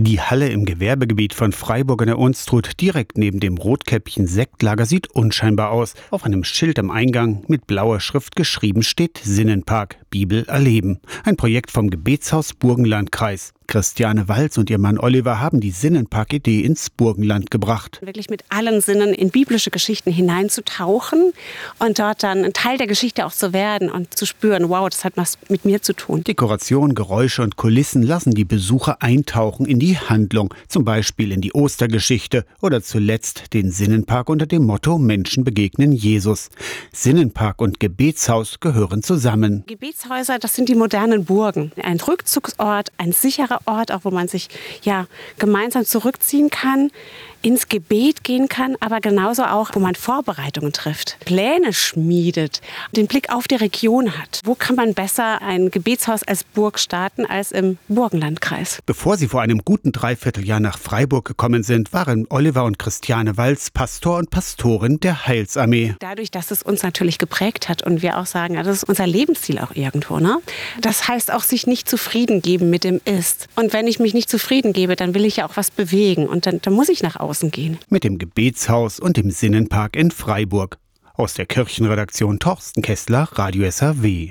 Die Halle im Gewerbegebiet von Freiburg in der Unstrut direkt neben dem Rotkäppchen Sektlager sieht unscheinbar aus. Auf einem Schild am Eingang mit blauer Schrift geschrieben steht Sinnenpark, Bibel erleben. Ein Projekt vom Gebetshaus Burgenlandkreis. Christiane Walz und ihr Mann Oliver haben die Sinnenpark-Idee ins Burgenland gebracht. Wirklich mit allen Sinnen in biblische Geschichten hineinzutauchen und dort dann ein Teil der Geschichte auch zu werden und zu spüren, wow, das hat was mit mir zu tun. Dekoration, Geräusche und Kulissen lassen die Besucher eintauchen in die Handlung, zum Beispiel in die Ostergeschichte oder zuletzt den Sinnenpark unter dem Motto Menschen begegnen Jesus. Sinnenpark und Gebetshaus gehören zusammen. Gebetshäuser, das sind die modernen Burgen. Ein Rückzugsort, ein sicherer Ort, auch wo man sich ja gemeinsam zurückziehen kann, ins Gebet gehen kann, aber genauso auch, wo man Vorbereitungen trifft, Pläne schmiedet, den Blick auf die Region hat. Wo kann man besser ein Gebetshaus als Burg starten als im Burgenlandkreis? Bevor sie vor einem guten Dreivierteljahr nach Freiburg gekommen sind, waren Oliver und Christiane Walz Pastor und Pastorin der Heilsarmee. Dadurch, dass es uns natürlich geprägt hat und wir auch sagen, das ist unser Lebensziel auch irgendwo. Ne? Das heißt auch, sich nicht zufrieden geben mit dem Ist. Und wenn ich mich nicht zufrieden gebe, dann will ich ja auch was bewegen und dann, dann muss ich nach außen gehen. Mit dem Gebetshaus und dem Sinnenpark in Freiburg. Aus der Kirchenredaktion Torsten Kessler, Radio SAW.